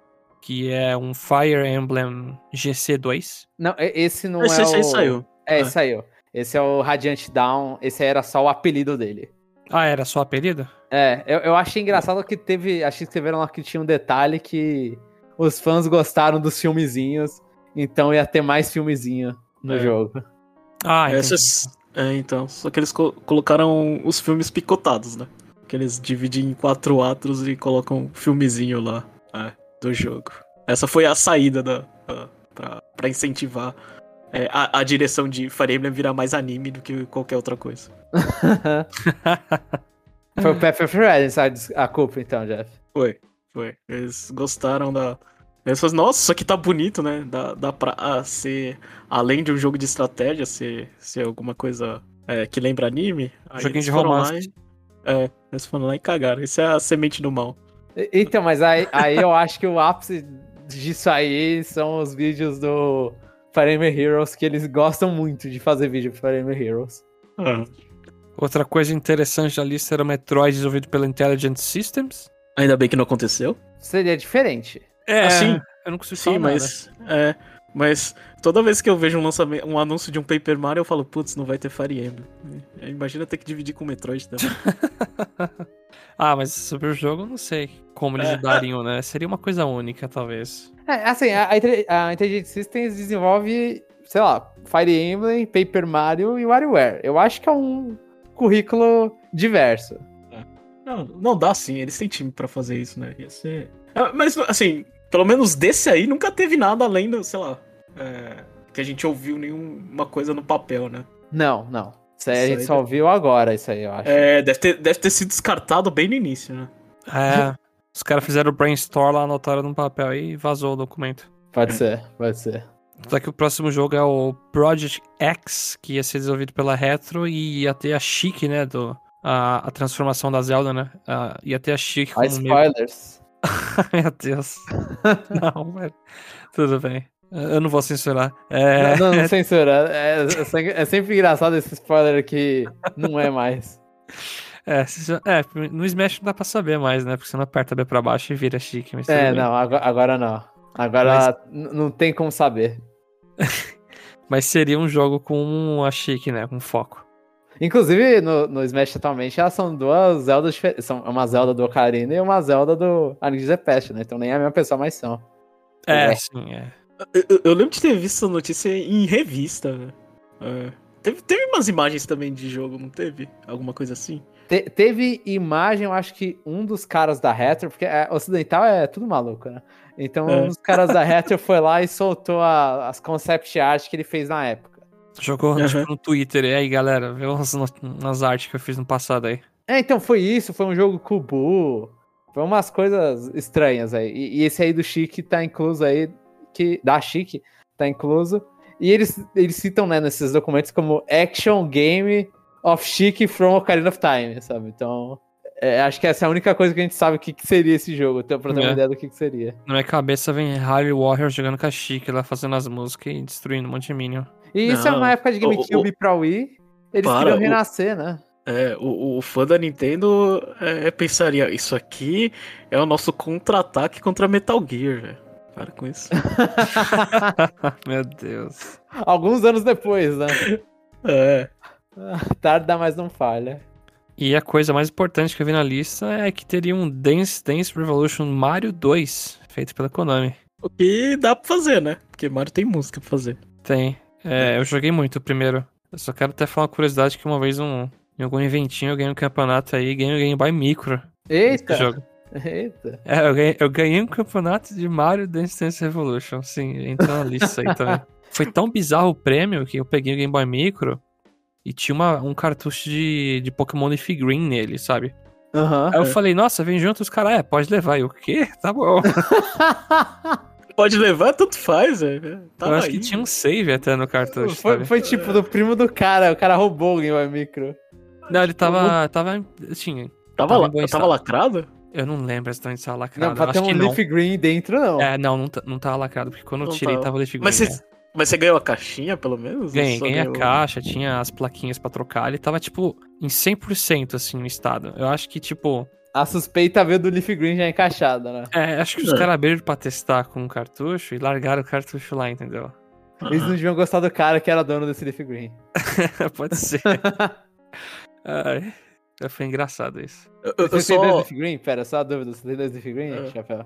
Que é um Fire Emblem GC2. Não, esse não esse, é esse o... saiu. É, é, saiu. Esse é o Radiant Down. Esse era só o apelido dele. Ah, era só apelido? É, eu, eu achei engraçado que teve. Acho que escreveram lá que tinha um detalhe que os fãs gostaram dos filmezinhos, então ia ter mais filmezinho no é. jogo. Ah, Essas, é, então. Só que eles co colocaram os filmes picotados, né? Que eles dividem em quatro atos e colocam um filmezinho lá é, do jogo. Essa foi a saída da, pra, pra incentivar é, a, a, direção de Fire Emblem virar mais anime do que qualquer outra coisa. foi o Path of Red a culpa, então, Jeff. Foi, foi. Eles gostaram da. Eles falaram, nossa, isso aqui tá bonito, né? Dá, dá pra ah, ser, além de um jogo de estratégia, ser, ser alguma coisa é, que lembra anime. Joguinho de romance. E, é, eles foram lá e cagaram. Isso é a semente do mal. Então, mas aí, aí eu acho que o ápice disso aí são os vídeos do Fire Emblem Heroes, que eles gostam muito de fazer vídeo pro Fire Emblem Heroes. Ah. Outra coisa interessante da lista era o Metroid desenvolvido pela Intelligent Systems. Ainda bem que não aconteceu. Seria diferente. É, assim, eu não consigo sim, falar mas, é, mas toda vez que eu vejo um, lançamento, um anúncio de um Paper Mario, eu falo, putz, não vai ter Fire Emblem. Imagina ter que dividir com o Metroid também. ah, mas sobre o jogo, não sei como eles é. né? Seria uma coisa única, talvez. É, assim, a, a Intelligent Systems desenvolve, sei lá, Fire Emblem, Paper Mario e WarioWare. Eu acho que é um currículo diverso. É. Não, não dá sim, eles têm time pra fazer isso, né? Ia ser... É, mas, assim, pelo menos desse aí nunca teve nada além do, sei lá, é, que a gente ouviu nenhuma coisa no papel, né? Não, não. Isso aí isso a gente só deve... ouviu agora, isso aí, eu acho. É, deve ter, deve ter sido descartado bem no início, né? É. Os caras fizeram o brainstorm lá, anotaram num papel e vazou o documento. Pode ser, pode ser. Só que o próximo jogo é o Project X, que ia ser desenvolvido pela Retro e ia ter a Chic, né? Do, a, a transformação da Zelda, né? Uh, ia ter a Chic como. spoilers. Meu Deus. não, velho. Tudo bem. Eu não vou censurar. É... Não, não, não censura. É, é, sempre engraçado esse spoiler que não é mais. É, é, no Smash não dá pra saber mais, né? Porque você não aperta B pra baixo e vira chique. é, não, agora, agora, não. Agora mas... não tem como saber. mas seria um jogo com a chique, né? Com foco. Inclusive, no, no Smash atualmente, elas são duas Zeldas diferentes. São uma Zelda do Ocarina e uma Zelda do Anish the Pest, né? Então nem é a mesma pessoa mais são. É, é. sim, é. Eu, eu, lembro de ter visto essa notícia em revista, né? É. Teve, teve umas imagens também de jogo, não teve? Alguma coisa assim? Te, teve imagem, eu acho que um dos caras da Retro, porque é, ocidental é tudo maluco, né? Então, é. um dos caras da Retro foi lá e soltou a, as concept art que ele fez na época. Jogou uhum. tipo, no Twitter. E aí, galera, vê umas, umas artes que eu fiz no passado aí. É, então foi isso. Foi um jogo Kubu. Foi umas coisas estranhas aí. E, e esse aí do Chique tá incluso aí. Que, da Chique tá incluso. E eles, eles citam, né, nesses documentos como Action Game of Chic from Ocarina of Time, sabe? Então, é, acho que essa é a única coisa que a gente sabe o que, que seria esse jogo, pra ter uma é. ideia do que, que seria. Na minha cabeça vem Harry Warrior jogando com a Chic lá, fazendo as músicas e destruindo um monte de Minion. E isso é uma época de GameCube pra Wii, eles para, queriam renascer, o... né? É, o, o, fã da Nintendo é, pensaria, isso aqui é o nosso contra-ataque contra Metal Gear, velho. Para com isso. Meu Deus. Alguns anos depois, né? É. Tarda, mas não falha. E a coisa mais importante que eu vi na lista é que teria um Dance Dance Revolution Mario 2, feito pela Konami. O que dá pra fazer, né? Porque Mario tem música pra fazer. Tem. É, eu joguei muito o primeiro. Eu só quero até falar uma curiosidade que uma vez um, em algum eventinho eu ganhei um campeonato aí ganhei o Game Boy Micro. Eita! Jogo. Eita! É, eu ganhei, eu ganhei um campeonato de Mario Dance Dance Revolution. Sim, entrou na lista aí também. Foi tão bizarro o prêmio que eu peguei o Game Boy Micro e tinha uma, um cartucho de, de Pokémon Leaf Green nele, sabe? Uhum, Aí eu é. falei, nossa, vem junto, os caras, é, pode levar. E o quê? Tá bom. pode levar, tanto faz, velho. eu acho aí. que tinha um save até no cartucho. Foi, foi, tipo do primo do cara, o cara roubou o Game Micro. Não, ele tava. tava tinha. Tava, tava, la tava lacrado? Eu não lembro exatamente se tava lacrado. Não, pra ter um Leaf Green dentro, não. É, não, não, não tava lacrado, porque quando não eu tirei tava, tava Leaf Green. Mas você, né? Mas você ganhou a caixinha, pelo menos? Ganhei, ganhei a caixa, tinha as plaquinhas para trocar. Ele tava, tipo, em 100% assim no estado. Eu acho que, tipo. A suspeita veio do Leaf Green já encaixada, né? É, acho que os é. caras abriram pra testar com o cartucho e largaram o cartucho lá, entendeu? Eles não deviam gostar do cara que era dono desse Leaf Green. Pode ser. Ai. Foi engraçado isso. Eu, eu, você só... tem dois Leaf Green? Pera, só a dúvida. Você tem dois Leaf Green, é. Chapéu?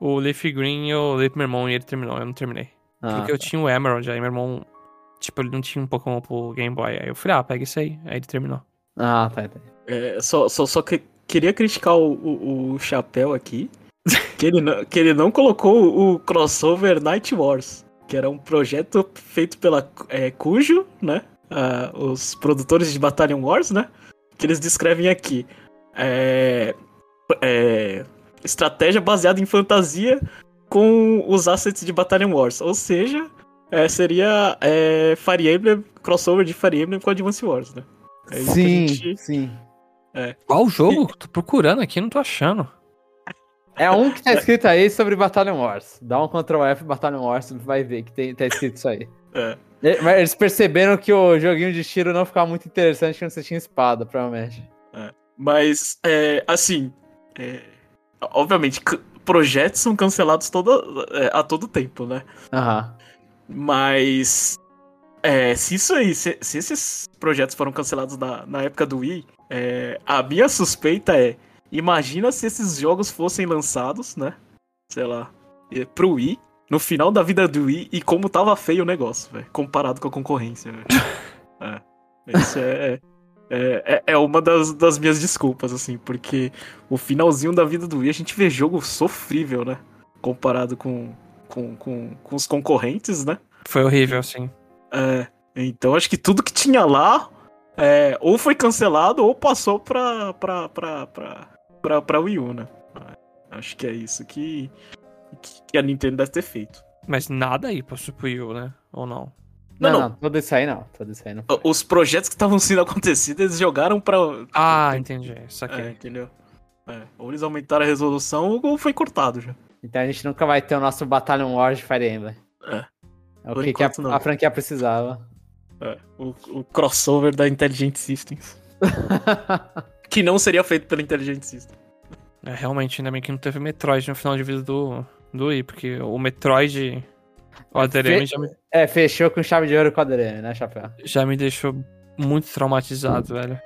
O Leaf Green eu dei pro meu irmão e ele terminou. Eu não terminei. Ah, Porque tá. eu tinha o Emerald, aí meu irmão... Tipo, ele não tinha um Pokémon pro Game Boy. Aí eu falei, ah, pega isso aí. Aí ele terminou. Ah, tá, tá. É, só, só, só que queria criticar o, o, o Chapéu aqui. que, ele não, que ele não colocou o crossover Night Wars. Que era um projeto feito pela é, Cujo, né? Uh, os produtores de Battalion Wars, né? Que eles descrevem aqui. É, é, estratégia baseada em fantasia com os assets de Battalion Wars. Ou seja, é, seria é, Fire Emblem, crossover de Fire Emblem com Advance Wars, né? É sim, gente... sim. É. Qual jogo? Tô procurando aqui, não tô achando. É um que tá escrito aí sobre Battalion Wars. Dá um Ctrl F Battalion Wars, vai ver que tem, tá escrito isso aí. É. Mas eles perceberam que o joguinho de tiro não ficava muito interessante quando você tinha espada, provavelmente. É. Mas, é, assim, é, obviamente, projetos são cancelados todo, é, a todo tempo, né? Aham. Mas, é, se isso aí, se, se, esses projetos foram cancelados na, na época do Wii, é, a minha suspeita é, imagina se esses jogos fossem lançados, né? Sei lá, pro Wii, no final da vida do Wii e como tava feio o negócio, velho, comparado com a concorrência, velho. é, isso é, é, é, é, uma das, das minhas desculpas, assim, porque o finalzinho da vida do Wii a gente vê jogo sofrível, né? Comparado com, com, com, com os concorrentes, né? Foi horrível, sim. É, então acho que tudo que tinha lá é, ou foi cancelado ou passou pra, pra, pra, pra, pra, pra Wii U, né? Acho que é isso que, que a Nintendo deve ter feito. Mas nada aí pra Wii U, né? Ou não? Não, não, não. todo isso aí não. Todo isso aí não Os projetos que estavam sendo acontecidos, eles jogaram pra. Ah, entendi. Isso aqui. É, entendeu? É, ou eles aumentaram a resolução ou foi cortado já. Então a gente nunca vai ter o nosso Battalion Wars de Fire Emblem. É. É o que, que a, a, franquia precisava. É, o, o crossover da Intelligent Systems. que não seria feito pela Intelligent Systems. É, realmente, ainda bem que não teve Metroid no final de vida do, do Wii, porque o Metroid. O ADRM Fe... já me... É, fechou com chave de ouro com o ADRM, né, Chapéu? Já me deixou muito traumatizado, velho.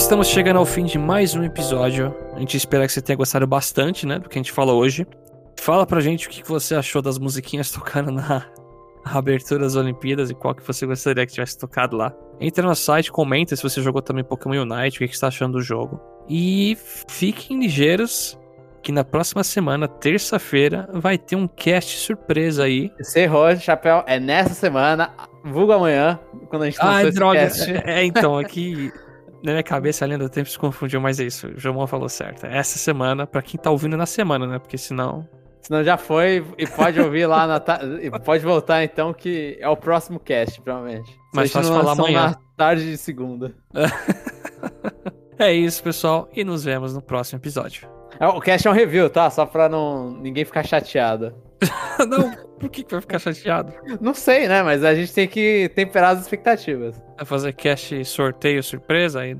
Estamos chegando ao fim de mais um episódio. A gente espera que você tenha gostado bastante, né, do que a gente falou hoje. Fala pra gente o que você achou das musiquinhas tocando na abertura das Olimpíadas e qual que você gostaria que tivesse tocado lá. Entra no site, comenta se você jogou também Pokémon Unite, o que você está achando do jogo. E fiquem ligeiros que na próxima semana, terça-feira, vai ter um cast surpresa aí. Você errou, Chapéu, é nessa semana, vulgo amanhã, quando a gente Ai, droga. É, então, aqui na minha cabeça a linha do tempo se confundiu, mas é isso. O João falou certo. Essa semana, pra quem tá ouvindo na semana, né? Porque senão. Senão já foi e pode ouvir lá na ta... e pode voltar então que é o próximo cast, provavelmente. Mas fácil falar amanhã. Na tarde de segunda. é isso, pessoal, e nos vemos no próximo episódio. É, o cast é um review, tá? Só pra não ninguém ficar chateado. não, por que, que vai ficar chateado? Não sei, né? Mas a gente tem que temperar as expectativas. Vai fazer cast sorteio surpresa aí?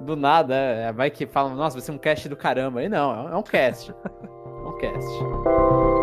Do nada, é. Vai que falam, nossa, vai ser um cast do caramba. Aí não, é um cast. é um cast.